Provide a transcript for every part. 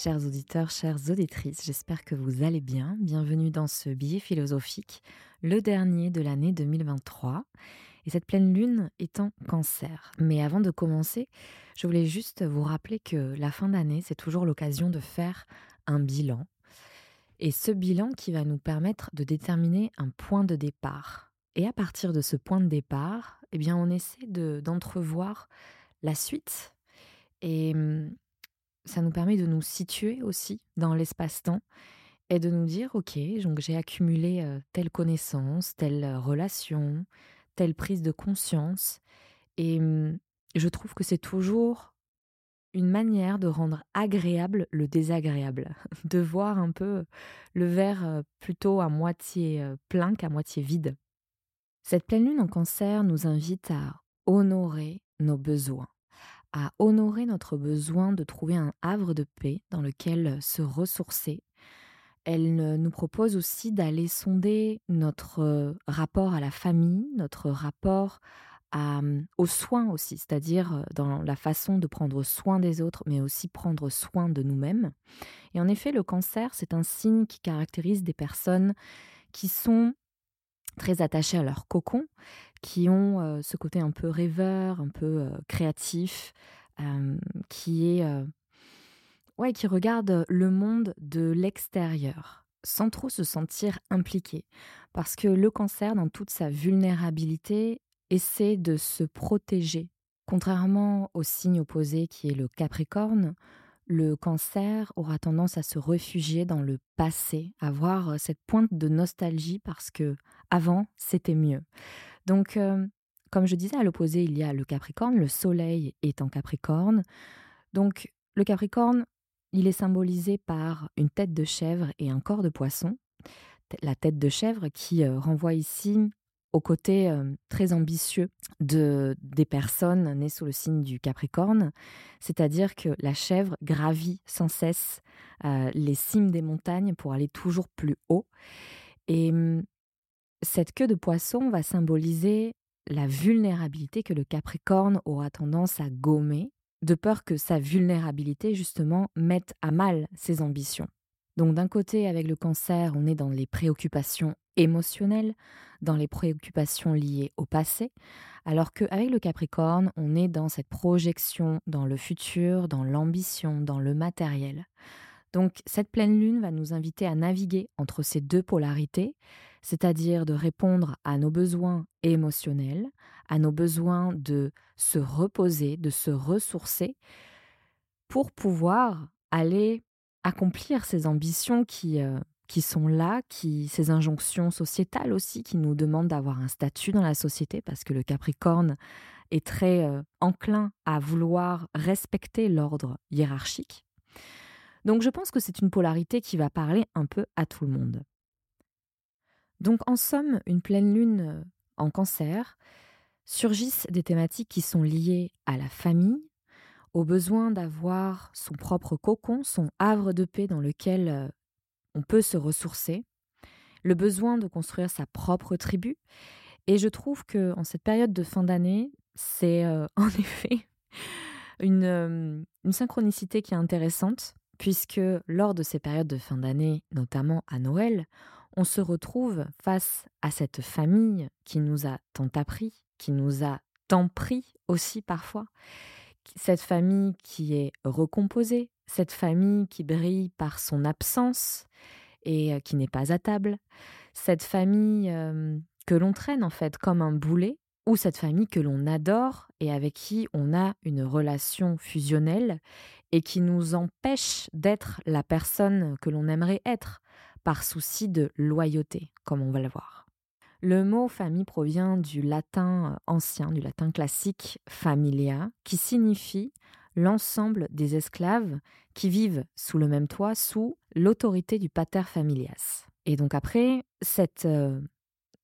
Chers auditeurs, chères auditrices, j'espère que vous allez bien. Bienvenue dans ce billet philosophique, le dernier de l'année 2023. Et cette pleine lune est en cancer. Mais avant de commencer, je voulais juste vous rappeler que la fin d'année, c'est toujours l'occasion de faire un bilan. Et ce bilan qui va nous permettre de déterminer un point de départ. Et à partir de ce point de départ, eh bien, on essaie d'entrevoir la suite. Et hum, ça nous permet de nous situer aussi dans l'espace-temps et de nous dire, OK, donc j'ai accumulé telle connaissance, telle relation, telle prise de conscience. Et mmh, je trouve que c'est toujours une manière de rendre agréable le désagréable, de voir un peu le verre plutôt à moitié plein qu'à moitié vide. Cette pleine lune en cancer nous invite à honorer nos besoins à honorer notre besoin de trouver un havre de paix dans lequel se ressourcer. Elle nous propose aussi d'aller sonder notre rapport à la famille, notre rapport à, aux soins aussi, c'est-à-dire dans la façon de prendre soin des autres, mais aussi prendre soin de nous-mêmes. Et en effet, le cancer, c'est un signe qui caractérise des personnes qui sont très attachés à leur cocon, qui ont ce côté un peu rêveur, un peu créatif, qui est qui regarde le monde de l'extérieur sans trop se sentir impliqué. Parce que le cancer, dans toute sa vulnérabilité, essaie de se protéger. Contrairement au signe opposé qui est le Capricorne, le cancer aura tendance à se réfugier dans le passé, à avoir cette pointe de nostalgie parce que avant c'était mieux. Donc, comme je disais, à l'opposé, il y a le Capricorne, le Soleil est en Capricorne. Donc, le Capricorne, il est symbolisé par une tête de chèvre et un corps de poisson. La tête de chèvre qui renvoie ici au côté très ambitieux de, des personnes nées sous le signe du Capricorne, c'est-à-dire que la chèvre gravit sans cesse les cimes des montagnes pour aller toujours plus haut. Et mmh, cette queue de poisson va symboliser la vulnérabilité que le Capricorne aura tendance à gommer, de peur que sa vulnérabilité justement mette à mal ses ambitions. Donc d'un côté, avec le cancer, on est dans les préoccupations émotionnelles, dans les préoccupations liées au passé, alors qu'avec le Capricorne, on est dans cette projection dans le futur, dans l'ambition, dans le matériel. Donc cette pleine lune va nous inviter à naviguer entre ces deux polarités, c'est-à-dire de répondre à nos besoins émotionnels, à nos besoins de se reposer, de se ressourcer, pour pouvoir aller accomplir ces ambitions qui, euh, qui sont là, qui, ces injonctions sociétales aussi, qui nous demandent d'avoir un statut dans la société, parce que le Capricorne est très euh, enclin à vouloir respecter l'ordre hiérarchique. Donc je pense que c'est une polarité qui va parler un peu à tout le monde. Donc en somme, une pleine lune euh, en cancer, surgissent des thématiques qui sont liées à la famille, au besoin d'avoir son propre cocon, son havre de paix dans lequel euh, on peut se ressourcer, le besoin de construire sa propre tribu. Et je trouve que en cette période de fin d'année, c'est euh, en effet euh, une synchronicité qui est intéressante, puisque lors de ces périodes de fin d'année, notamment à Noël, on se retrouve face à cette famille qui nous a tant appris, qui nous a tant pris aussi parfois, cette famille qui est recomposée, cette famille qui brille par son absence et euh, qui n'est pas à table, cette famille que l'on traîne en fait comme un boulet, ou cette famille que l'on adore et avec qui on a une relation fusionnelle et qui nous empêche d'être la personne que l'on aimerait être par souci de loyauté, comme on va le voir. Le mot famille provient du latin euh, ancien, du latin classique familia, qui signifie l'ensemble des esclaves qui vivent sous le même toit, sous l'autorité du pater familias. Et donc après, cette, euh,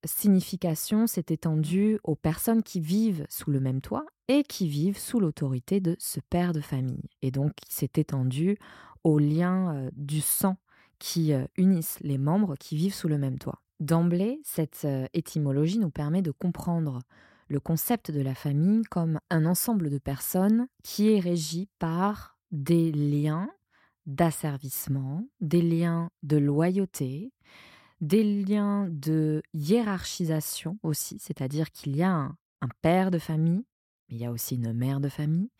signification s'est étendue aux personnes qui vivent sous le même toit et qui vivent sous l'autorité de ce père de famille. Et donc, s'est étendue aux liens euh, du sang qui euh, unissent les membres qui vivent sous le même toit. D'emblée, cette étymologie nous permet de comprendre le concept de la famille comme un ensemble de personnes qui est régi par des liens d'asservissement, des liens de loyauté, des liens de hiérarchisation aussi, c'est-à-dire qu'il y a un, père de famille, mais il y a aussi une mère de famille,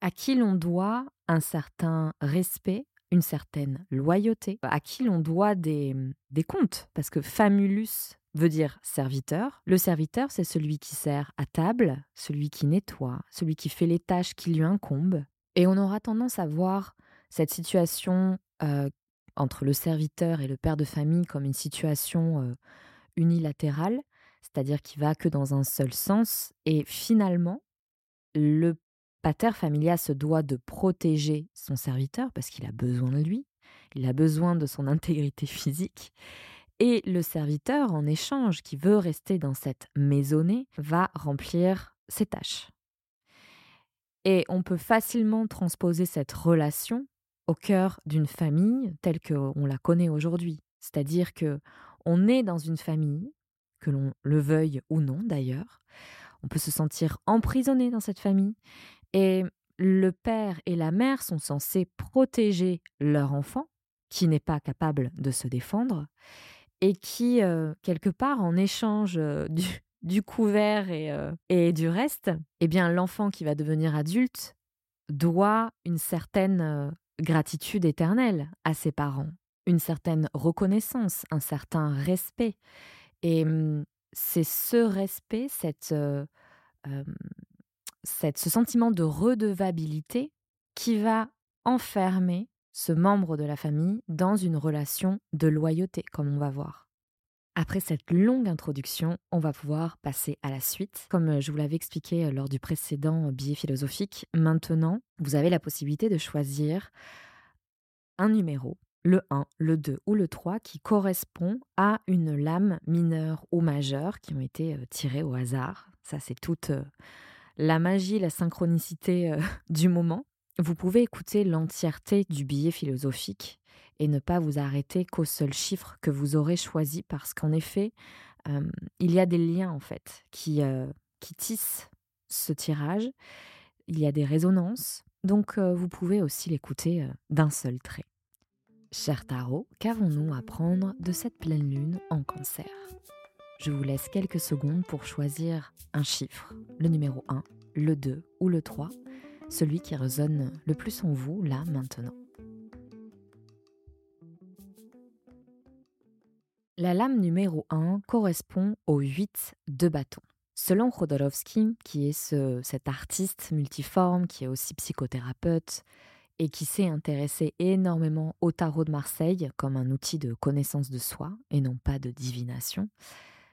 à qui l'on doit un certain respect, une certaine loyauté, à qui l'on doit des, des comptes, parce que famulus veut dire serviteur. Le serviteur, c'est celui qui sert à table, celui qui nettoie, celui qui fait les tâches qui lui incombent. Et on aura tendance à voir cette situation euh, entre le serviteur et le père de famille comme une situation euh, unilatérale, c'est-à-dire qui va que dans un seul sens. Et finalement, le pater familia se doit de protéger son serviteur parce qu'il a besoin de lui, il a besoin de son intégrité physique. Et le serviteur, en échange, qui veut rester dans cette maisonnée, va remplir ses tâches. Et on peut facilement transposer cette relation au cœur d'une famille telle qu'on la connaît aujourd'hui. C'est-à-dire que on est dans une famille, que l'on le veuille ou non d'ailleurs. On peut se sentir emprisonné dans cette famille. Et le père et la mère sont censés protéger leur enfant, qui n'est pas capable de se défendre, et qui, euh, quelque part, en échange euh, du, couvert et, euh, et, du reste, eh bien, l'enfant qui va devenir adulte doit une certaine gratitude éternelle à ses parents, une certaine reconnaissance, un certain respect. Et mmh, c'est ce respect, cette, cette, ce sentiment de redevabilité qui va enfermer ce membre de la famille dans une relation de loyauté, comme on va voir. Après cette longue introduction, on va pouvoir passer à la suite. Comme je vous l'avais expliqué lors du précédent billet philosophique, maintenant, vous avez la possibilité de choisir un numéro, le 1, le 2 ou le 3, qui correspond à une lame mineure ou majeure qui ont été tirées au hasard. Ça, c'est toute la magie, la synchronicité du moment. Vous pouvez écouter l'entièreté du billet philosophique et ne pas vous arrêter qu'au seul chiffre que vous aurez choisi parce qu'en effet, il y a des liens en fait qui, qui tissent ce tirage. Il y a des résonances, donc vous pouvez aussi l'écouter d'un seul trait. Cher tarot, qu'avons-nous à prendre de cette pleine lune en cancer? Je vous laisse quelques secondes pour choisir un chiffre, le numéro 1, le 2 ou le 3, celui qui résonne le plus en vous là maintenant. La lame numéro 1 correspond au 8 de bâton. Selon Khodorovsky, qui est ce, cet artiste multiforme, qui est aussi psychothérapeute et qui s'est intéressé énormément au tarot de Marseille comme un outil de connaissance de soi et non pas de divination,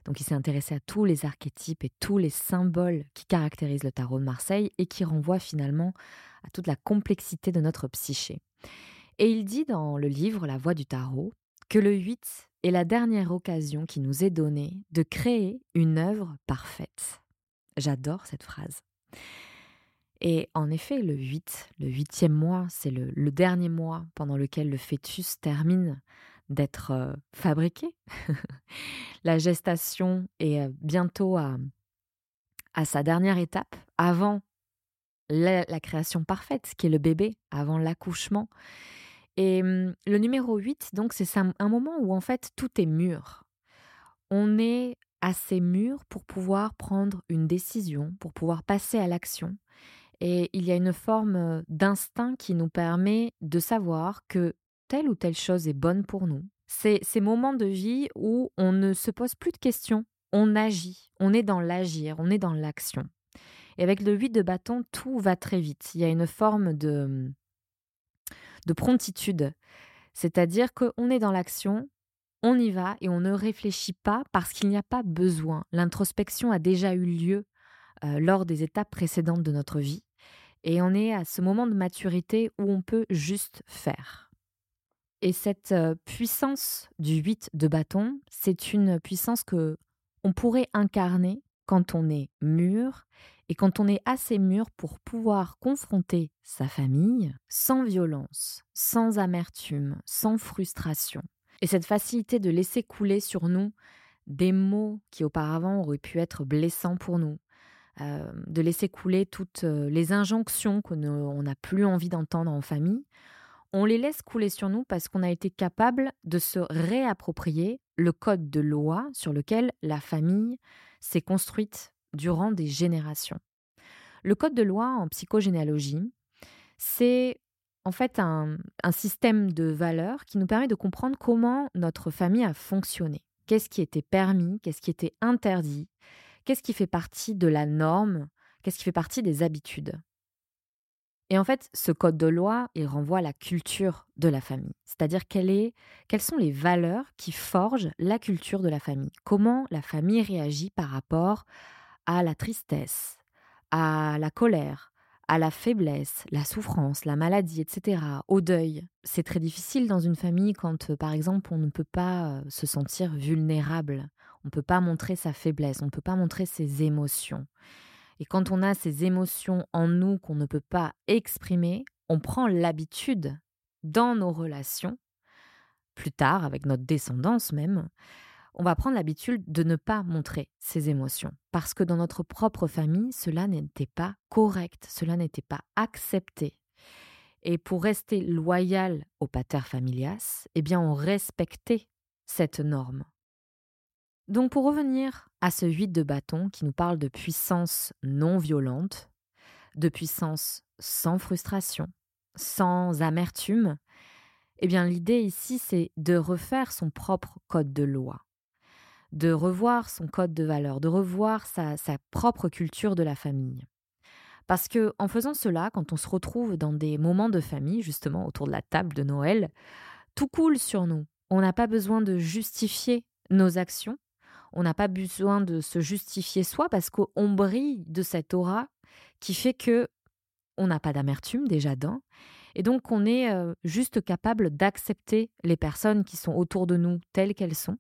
donc il s'est intéressé à tous les archétypes et tous les symboles qui caractérisent le tarot de Marseille et qui renvoient finalement à toute la complexité de notre psyché. Et il dit dans le livre La Voix du tarot que le 8 est la dernière occasion qui nous est donnée de créer une œuvre parfaite. J'adore cette phrase. Et en effet, le 8, le huitième mois, c'est le, le, dernier mois pendant lequel le fœtus termine d'être fabriqué. la gestation est bientôt à, à sa dernière étape, avant la, création parfaite, qui est le bébé, avant l'accouchement. Et mmh, le numéro 8, donc, c'est un moment où en fait tout est mûr. On est assez mûr pour pouvoir prendre une décision, pour pouvoir passer à l'action. Et il y a une forme d'instinct qui nous permet de savoir que telle ou telle chose est bonne pour nous. C'est ces moments de vie où on ne se pose plus de questions, on agit, on est dans l'agir, on est dans l'action. Et avec le 8 de bâton, tout va très vite. Il y a une forme de, de promptitude. C'est-à-dire qu'on est dans l'action, on y va et on ne réfléchit pas parce qu'il n'y a pas besoin. L'introspection a déjà eu lieu euh, lors des étapes précédentes de notre vie. Et on est à ce moment de maturité où on peut juste faire. Et cette puissance du 8 de bâton, c'est une puissance que on pourrait incarner quand on est mûr et quand on est assez mûr pour pouvoir confronter sa famille sans violence, sans amertume, sans frustration. Et cette facilité de laisser couler sur nous des mots qui auparavant auraient pu être blessants pour nous, de laisser couler toutes les injonctions qu'on n'a plus envie d'entendre en famille, on les laisse couler sur nous parce qu'on a été capable de se réapproprier le code de loi sur lequel la famille s'est construite durant des générations. Le code de loi en psychogénéalogie, c'est en fait un, système de valeurs qui nous permet de comprendre comment notre famille a fonctionné. Qu'est-ce qui était permis, qu'est-ce qui était interdit, qu'est-ce qui fait partie de la norme, qu'est-ce qui fait partie des habitudes. Et en fait, ce code de loi, il renvoie à la culture de la famille. C'est-à-dire quelles sont les valeurs qui forgent la culture de la famille. Comment la famille réagit par rapport à la tristesse, à la colère, à la faiblesse, la souffrance, la maladie, etc., au deuil. C'est très difficile dans une famille quand, euh, par exemple, on ne peut pas euh, se sentir vulnérable, on ne peut pas montrer sa faiblesse, on ne peut pas montrer ses émotions. Et quand on a ces émotions en nous qu'on ne peut pas exprimer, on prend l'habitude dans nos relations, plus tard avec notre descendance même, on va prendre l'habitude de ne pas montrer ses émotions. Parce que dans notre propre famille, cela n'était pas correct, cela n'était pas accepté. Et pour rester loyal au pater familias, eh bien on respectait cette norme. Donc pour revenir à ce 8 de bâton qui nous parle de puissance non violente, de puissance sans frustration, sans amertume, eh bien l'idée ici c'est de refaire son propre code de loi de revoir son code de valeur, de revoir sa, propre culture de la famille. Parce que en faisant cela, quand on se retrouve dans des moments de famille, justement autour de la table de Noël, tout coule sur nous. On n'a pas besoin de justifier nos actions. On n'a pas besoin de se justifier soi parce qu'on brille de cette aura qui fait que on n'a pas d'amertume déjà d'un. Et donc on est euh, juste capable d'accepter les personnes qui sont autour de nous telles qu'elles sont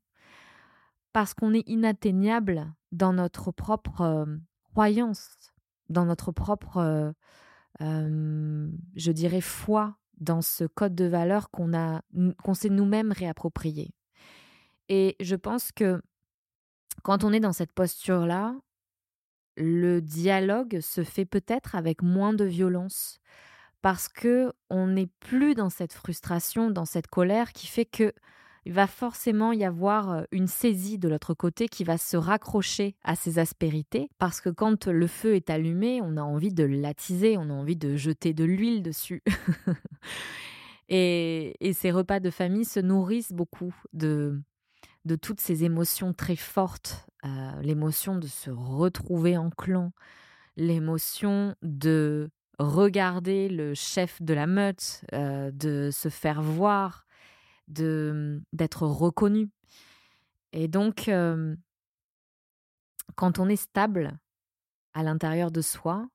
parce qu'on est inatteignable dans notre propre croyance, dans notre propre, je dirais, foi dans ce code de valeurs qu'on qu'on s'est nous-mêmes réapproprié. Et je pense que quand on est dans cette posture-là, le dialogue se fait peut-être avec moins de violence parce que on n'est plus dans cette frustration, dans cette colère qui fait que il va forcément y avoir une saisie de l'autre côté qui va se raccrocher à ces aspérités, parce que quand le feu est allumé, on a envie de l'attiser, on a envie de jeter de l'huile dessus. et, ces repas de famille se nourrissent beaucoup de, de toutes ces émotions très fortes, l'émotion de se retrouver en clan, l'émotion de regarder le chef de la meute, de se faire voir, de d'être reconnu. Et donc, quand on est stable à l'intérieur de soi,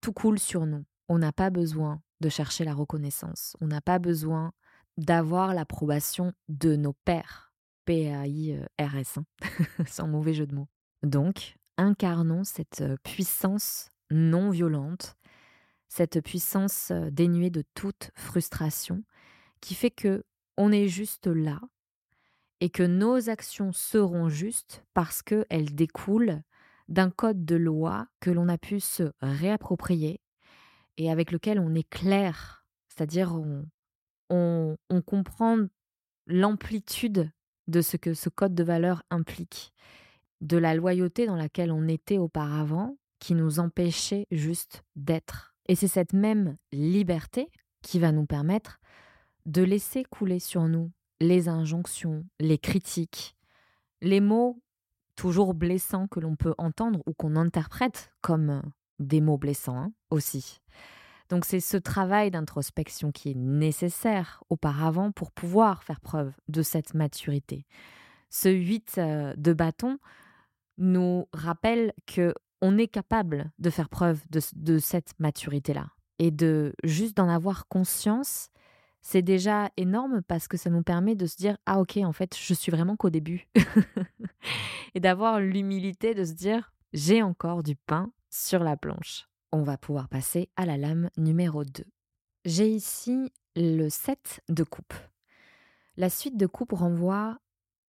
tout coule sur nous. On n'a pas besoin de chercher la reconnaissance. On n'a pas besoin d'avoir l'approbation de nos pères. P-A-I-R-S, hein, sans mauvais jeu de mots. Donc, incarnons cette puissance non violente, cette puissance dénuée de toute frustration, qui fait que on est juste là et que nos actions seront justes parce qu'elles découlent d'un code de loi que l'on a pu se réapproprier et avec lequel on est clair, c'est-à-dire on, comprend l'amplitude de ce que ce code de valeur implique, de la loyauté dans laquelle on était auparavant qui nous empêchait juste d'être. Et c'est cette même liberté qui va nous permettre de laisser couler sur nous les injonctions, les critiques, les mots toujours blessants que l'on peut entendre ou qu'on interprète comme euh, des mots blessants hein, aussi. Donc c'est ce travail d'introspection qui est nécessaire auparavant pour pouvoir faire preuve de cette maturité. Ce 8 euh, de bâton nous rappelle que on est capable de faire preuve de cette maturité-là et de juste d'en avoir conscience c'est déjà énorme parce que ça nous permet de se dire ah ok en fait je suis vraiment qu'au début et d'avoir l'humilité de se dire j'ai encore du pain sur la planche. On va pouvoir passer à la lame numéro 2. J'ai ici le 7 de coupe. La suite de coupe renvoie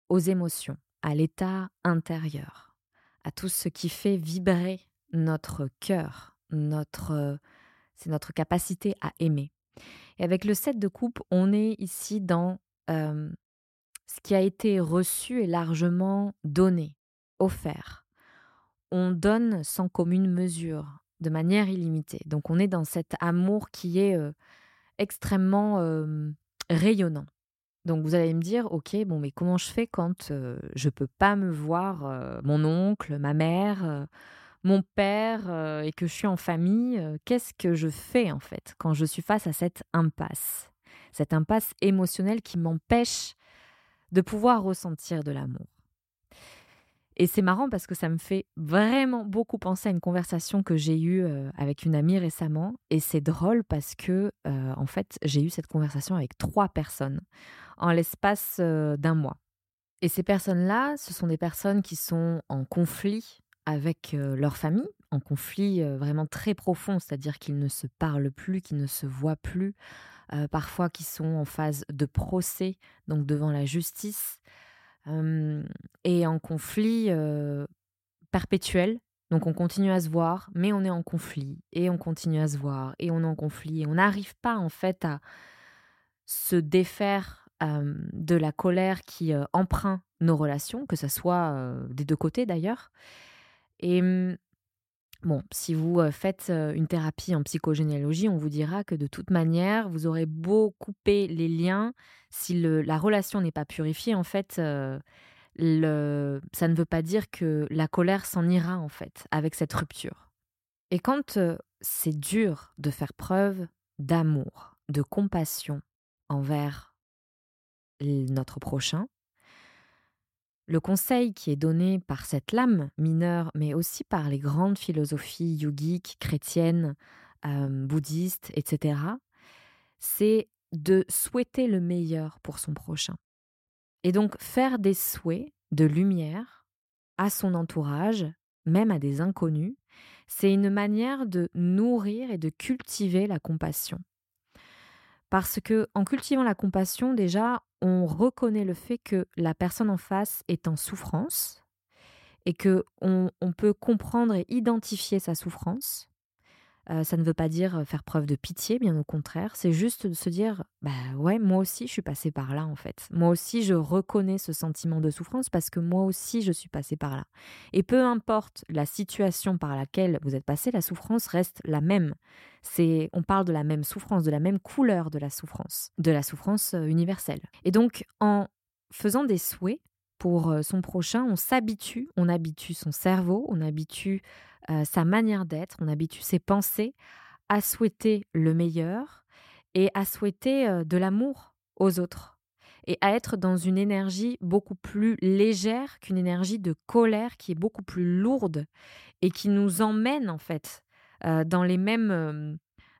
aux émotions, à l'état intérieur, à tout ce qui fait vibrer notre cœur, notre c'est notre capacité à aimer. Et avec le 7 de coupe, on est ici dans ce qui a été reçu et largement donné, offert. On donne sans commune mesure, de manière illimitée. Donc on est dans cet amour qui est extrêmement rayonnant. Donc vous allez me dire, ok, bon, mais comment je fais quand je je peux pas me voir mon oncle, ma mère, mon père et que je suis en famille Qu'est-ce que je fais en fait quand je suis face à cette impasse, cette impasse émotionnelle qui m'empêche de pouvoir ressentir de l'amour et c'est marrant parce que ça me fait vraiment beaucoup penser à une conversation que j'ai eue avec une amie récemment. Et c'est drôle parce que, en fait, j'ai eu cette conversation avec trois personnes en l'espace d'un mois. Et ces personnes-là, ce sont des personnes qui sont en conflit avec leur famille, en conflit vraiment très profond, c'est-à-dire qu'ils ne se parlent plus, qu'ils ne se voient plus, parfois qui sont en phase de procès, donc devant la justice et en conflit perpétuel. Donc on continue à se voir, mais on est en conflit, et on continue à se voir, et on est en conflit, et on n'arrive pas en fait à se défaire de la colère qui emprunte nos relations, que ce soit des deux côtés d'ailleurs. Bon, si vous faites une thérapie en psychogénéalogie, on vous dira que de toute manière, vous aurez beau couper les liens, si la relation n'est pas purifiée, en fait, le, ça ne veut pas dire que la colère s'en ira, en fait, avec cette rupture. Et quand c'est dur de faire preuve d'amour, de compassion envers notre prochain, le conseil qui est donné par cette lame mineure, mais aussi par les grandes philosophies yogiques, chrétiennes, bouddhistes, etc., c'est de souhaiter le meilleur pour son prochain. Et donc faire des souhaits de lumière à son entourage, même à des inconnus, c'est une manière de nourrir et de cultiver la compassion. Parce que en cultivant la compassion, déjà, on reconnaît le fait que la personne en face est en souffrance et que on peut comprendre et identifier sa souffrance ça ne veut pas dire faire preuve de pitié, bien au contraire. C'est juste de se dire, bah ouais, moi aussi je suis passée par là en fait. Moi aussi je reconnais ce sentiment de souffrance parce que moi aussi je suis passée par là. Et peu importe la situation par laquelle vous êtes passé, la souffrance reste la même. C'est, on parle de la même souffrance, de la même couleur de la souffrance, de la souffrance universelle. Et donc en faisant des souhaits pour son prochain, on s'habitue, on habitue son cerveau, on habitue sa manière d'être, on habitue ses pensées à souhaiter le meilleur et à souhaiter de l'amour aux autres et à être dans une énergie beaucoup plus légère qu'une énergie de colère qui est beaucoup plus lourde et qui nous emmène en fait dans les mêmes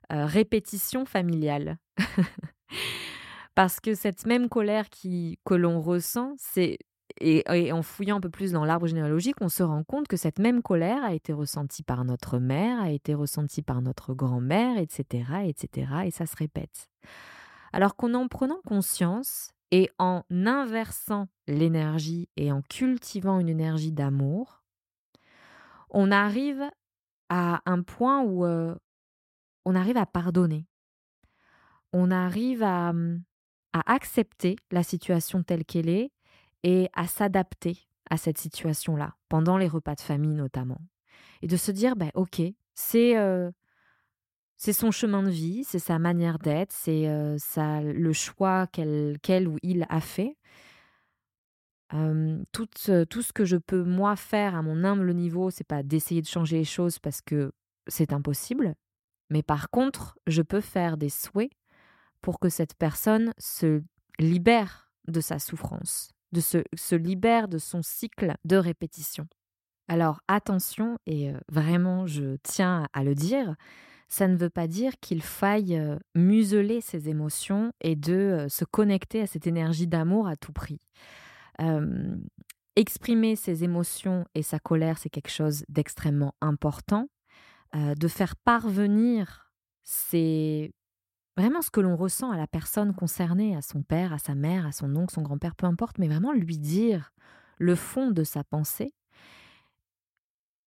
répétitions familiales. Parce que cette même colère que l'on ressent, c'est et, en fouillant un peu plus dans l'arbre généalogique, on se rend compte que cette même colère a été ressentie par notre mère, a été ressentie par notre grand-mère, etc., etc., et ça se répète. Alors qu'en en prenant conscience et en inversant l'énergie et en cultivant une énergie d'amour, on arrive à un point où euh, on arrive à pardonner. On arrive à, à accepter la situation telle qu'elle est et à s'adapter à cette situation-là, pendant les repas de famille notamment. Et de se dire, ben, ok, c'est euh, son chemin de vie, c'est sa manière d'être, c'est euh, le choix qu'elle ou il a fait. tout, tout ce que je peux moi faire à mon humble niveau, c'est pas d'essayer de changer les choses parce que c'est impossible. Mais par contre, je peux faire des souhaits pour que cette personne se libère de sa souffrance, de se, libère de son cycle de répétition. Alors attention, et vraiment je tiens à le dire, ça ne veut pas dire qu'il faille museler ses émotions et de se connecter à cette énergie d'amour à tout prix. exprimer ses émotions et sa colère, c'est quelque chose d'extrêmement important. de faire parvenir c'est vraiment ce que l'on ressent à la personne concernée, à son père, à sa mère, à son oncle, son grand-père, peu importe, mais vraiment lui dire le fond de sa pensée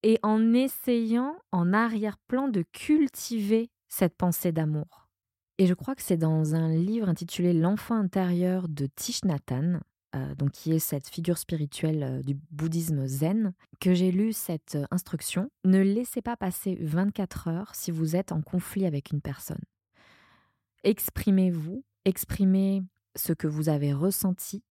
et en essayant en arrière-plan de cultiver cette pensée d'amour. Et je crois que c'est dans un livre intitulé L'enfant intérieur de Thich euh, donc qui est cette figure spirituelle euh, du bouddhisme zen, que j'ai lu cette euh, instruction. Ne laissez pas passer 24 heures si vous êtes en conflit avec une personne. Exprimez-vous, exprimez ce que vous avez ressenti,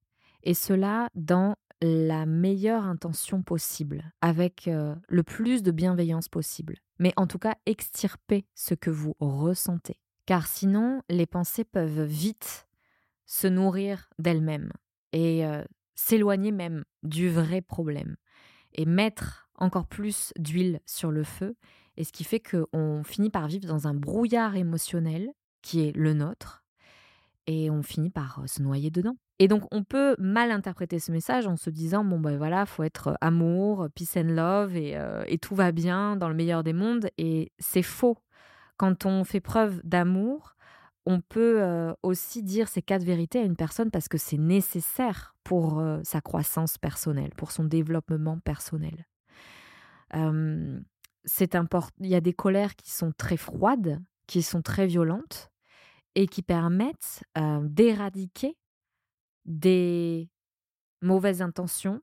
et cela dans la meilleure intention possible, avec le plus de bienveillance possible. Mais en tout cas, extirpez ce que vous ressentez. Car sinon, les pensées peuvent vite se nourrir d'elles-mêmes et s'éloigner même du vrai problème et mettre encore plus d'huile sur le feu et ce qui fait qu'on finit par vivre dans un brouillard émotionnel qui est le nôtre et on finit par se noyer dedans. Et donc on peut mal interpréter ce message en se disant bon ben voilà faut être amour, peace and love et, et tout va bien dans le meilleur des mondes et c'est faux. Quand on fait preuve d'amour, on peut aussi dire ces quatre vérités à une personne parce que c'est nécessaire pour sa croissance personnelle, pour son développement personnel. c'est important. Il y a des colères qui sont très froides, qui sont très violentes et qui permettent d'éradiquer des mauvaises intentions,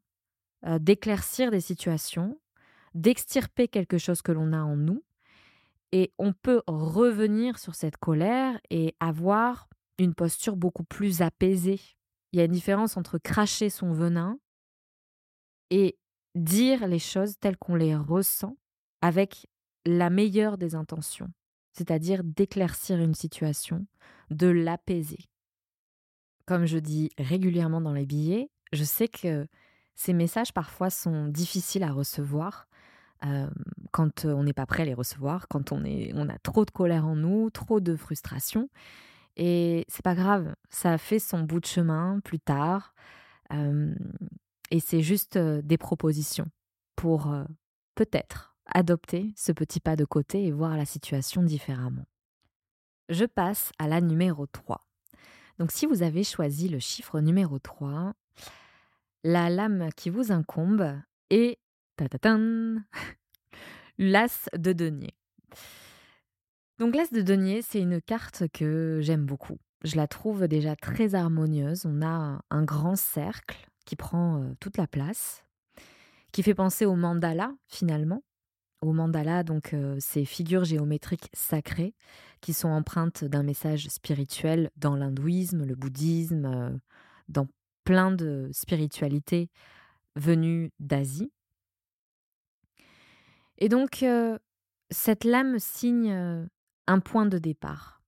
d'éclaircir des situations, d'extirper quelque chose que l'on a en nous et on peut revenir sur cette colère et avoir une posture beaucoup plus apaisée. Il y a une différence entre cracher son venin et dire les choses telles qu'on les ressent avec la meilleure des intentions, c'est-à-dire d'éclaircir une situation, de l'apaiser. Comme je dis régulièrement dans les billets, je sais que ces messages parfois sont difficiles à recevoir quand on n'est pas prêt à les recevoir, quand on, a trop de colère en nous, trop de frustration. Et c'est pas grave, ça fait son bout de chemin plus tard. et c'est juste des propositions pour peut-être adopter ce petit pas de côté et voir la situation différemment. Je passe à la numéro 3. Donc si vous avez choisi le chiffre numéro 3, la lame qui vous incombe est L'As de denier. Donc l'As de denier, c'est une carte que j'aime beaucoup. Je la trouve déjà très harmonieuse. On a un grand cercle qui prend toute la place, qui fait penser au mandala finalement. Au mandala, donc ces figures géométriques sacrées qui sont empreintes d'un message spirituel dans l'hindouisme, le bouddhisme, dans plein de spiritualités venues d'Asie. Et donc, cette lame signe un point de départ.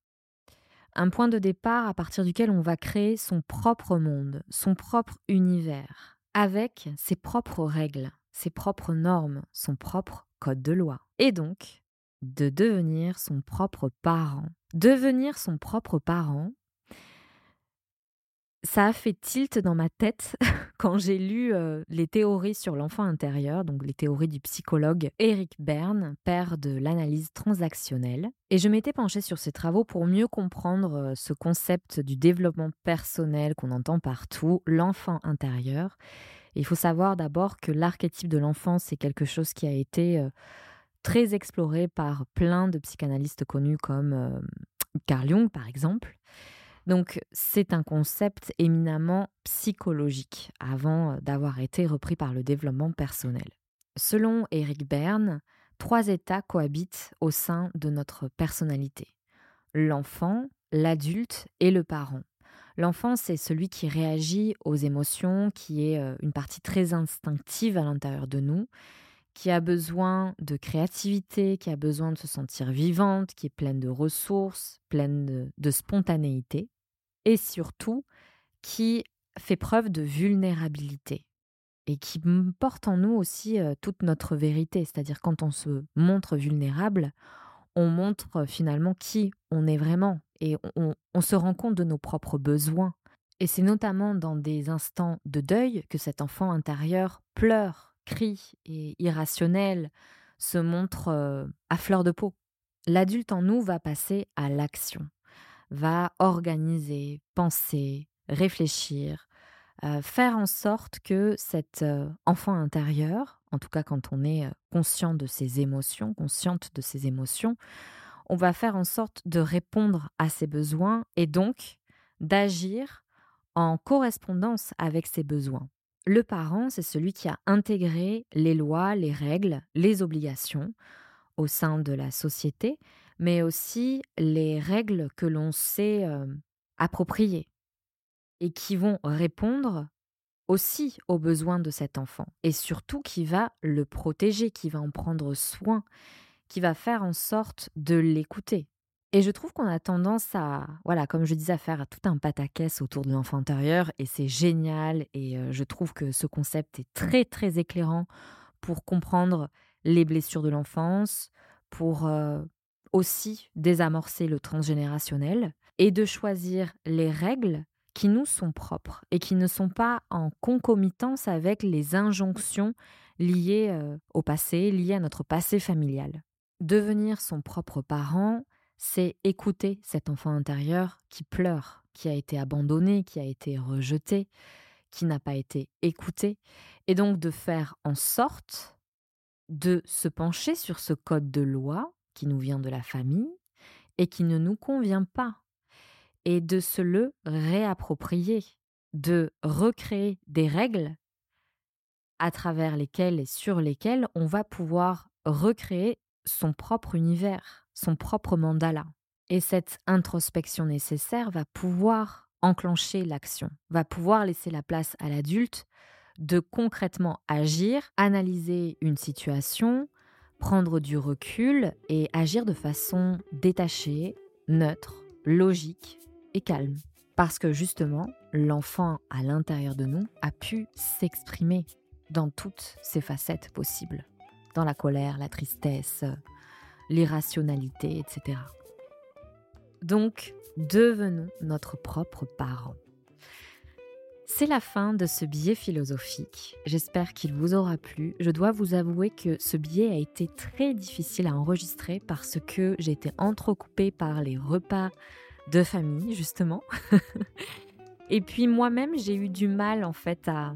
Un point de départ à partir duquel on va créer son propre monde, son propre univers, avec ses propres règles, ses propres normes, son propre code de loi. Et donc, de devenir son propre parent. Devenir son propre parent, ça a fait tilt dans ma tête quand j'ai lu les théories sur l'enfant intérieur, donc les théories du psychologue Eric Berne, père de l'analyse transactionnelle. Et je m'étais penchée sur ses travaux pour mieux comprendre ce concept du développement personnel qu'on entend partout, l'enfant intérieur. Il faut savoir d'abord que l'archétype de l'enfant, c'est quelque chose qui a été très exploré par plein de psychanalystes connus comme Carl Jung, par exemple. Donc c'est un concept éminemment psychologique avant d'avoir été repris par le développement personnel. Selon Eric Berne, trois états cohabitent au sein de notre personnalité. L'enfant, l'adulte et le parent. L'enfant, c'est celui qui réagit aux émotions, qui est une partie très instinctive à l'intérieur de nous, qui a besoin de créativité, qui a besoin de se sentir vivante, qui est pleine de ressources, pleine de spontanéité et surtout qui fait preuve de vulnérabilité et qui porte en nous aussi toute notre vérité. C'est-à-dire quand on se montre vulnérable, on montre finalement qui on est vraiment et on, se rend compte de nos propres besoins. Et c'est notamment dans des instants de deuil que cet enfant intérieur pleure, crie et irrationnel, se montre à fleur de peau. L'adulte en nous va passer à l'action, va organiser, penser, réfléchir, faire en sorte que cet enfant intérieur, en tout cas quand on est conscient de ses émotions, consciente de ses émotions, on va faire en sorte de répondre à ses besoins et donc d'agir en correspondance avec ses besoins. Le parent, c'est celui qui a intégré les lois, les règles, les obligations au sein de la société, mais aussi les règles que l'on sait euh, approprier et qui vont répondre aussi aux besoins de cet enfant et surtout qui va le protéger, qui va en prendre soin, qui va faire en sorte de l'écouter, et je trouve qu'on a tendance à, voilà, comme je disais, à faire tout un pataquès autour de l'enfant intérieur, et c'est génial. Et je trouve que ce concept est très très éclairant pour comprendre les blessures de l'enfance, pour aussi désamorcer le transgénérationnel, et de choisir les règles qui nous sont propres et qui ne sont pas en concomitance avec les injonctions liées au passé, liées à notre passé familial. Devenir son propre parent, c'est écouter cet enfant intérieur qui pleure, qui a été abandonné, qui a été rejeté, qui n'a pas été écouté, et donc de faire en sorte de se pencher sur ce code de loi qui nous vient de la famille et qui ne nous convient pas, et de se le réapproprier, de recréer des règles à travers lesquelles et sur lesquelles on va pouvoir recréer son propre univers son propre mandala. Et cette introspection nécessaire va pouvoir enclencher l'action, va pouvoir laisser la place à l'adulte de concrètement agir, analyser une situation, prendre du recul et agir de façon détachée, neutre, logique calme. Parce que justement, l'enfant à l'intérieur de nous a pu s'exprimer dans toutes ses facettes possibles. Dans la colère, la tristesse, l'irrationalité, etc. Donc, devenons notre propre parent. C'est la fin de ce billet philosophique. J'espère qu'il vous aura plu. Je dois vous avouer que ce billet a été très difficile à enregistrer parce que j'ai été entrecoupée par les repas de famille, justement. Et puis moi-même, j'ai eu du mal en fait à,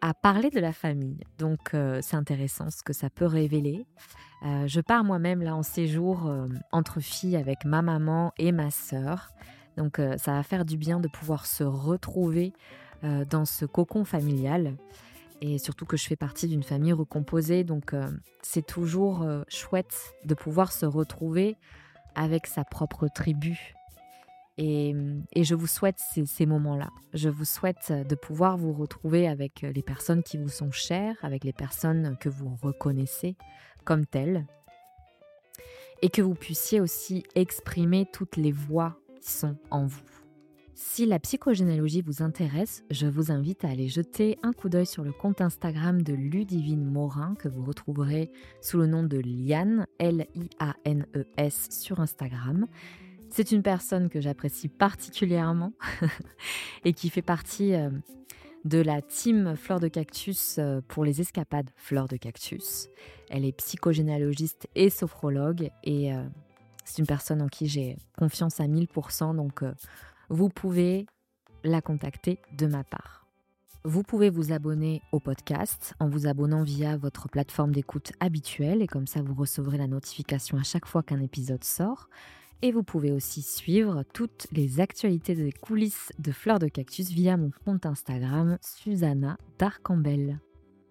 à parler de la famille. Donc euh, c'est intéressant ce que ça peut révéler. Euh, je pars moi-même là en séjour euh, entre filles avec ma maman et ma sœur. Donc ça va faire du bien de pouvoir se retrouver dans ce cocon familial. Et surtout que je fais partie d'une famille recomposée. Donc c'est toujours chouette de pouvoir se retrouver avec sa propre tribu, et, je vous souhaite ces, moments-là. Je vous souhaite de pouvoir vous retrouver avec les personnes qui vous sont chères, avec les personnes que vous reconnaissez comme telles. Et que vous puissiez aussi exprimer toutes les voix qui sont en vous. Si la psychogénéalogie vous intéresse, je vous invite à aller jeter un coup d'œil sur le compte Instagram de Ludivine Morin que vous retrouverez sous le nom de Liane, L-I-A-N-E-S sur Instagram. C'est une personne que j'apprécie particulièrement et qui fait partie euh, de la team Fleur de Cactus euh, pour les escapades Fleur de Cactus. Elle est psychogénéalogiste et sophrologue et euh, c'est une personne en qui j'ai confiance à 1000%, donc vous pouvez la contacter de ma part. Vous pouvez vous abonner au podcast en vous abonnant via votre plateforme d'écoute habituelle et comme ça vous recevrez la notification à chaque fois qu'un épisode sort. Et vous pouvez aussi suivre toutes les actualités des coulisses de Fleurs de Cactus via mon compte Instagram Susanna Darcambel.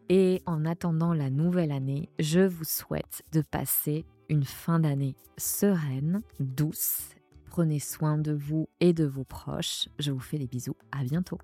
Et en attendant la nouvelle année, je vous souhaite de passer une fin d'année sereine, douce. Prenez soin de vous et de vos proches. Je vous fais des bisous. À bientôt.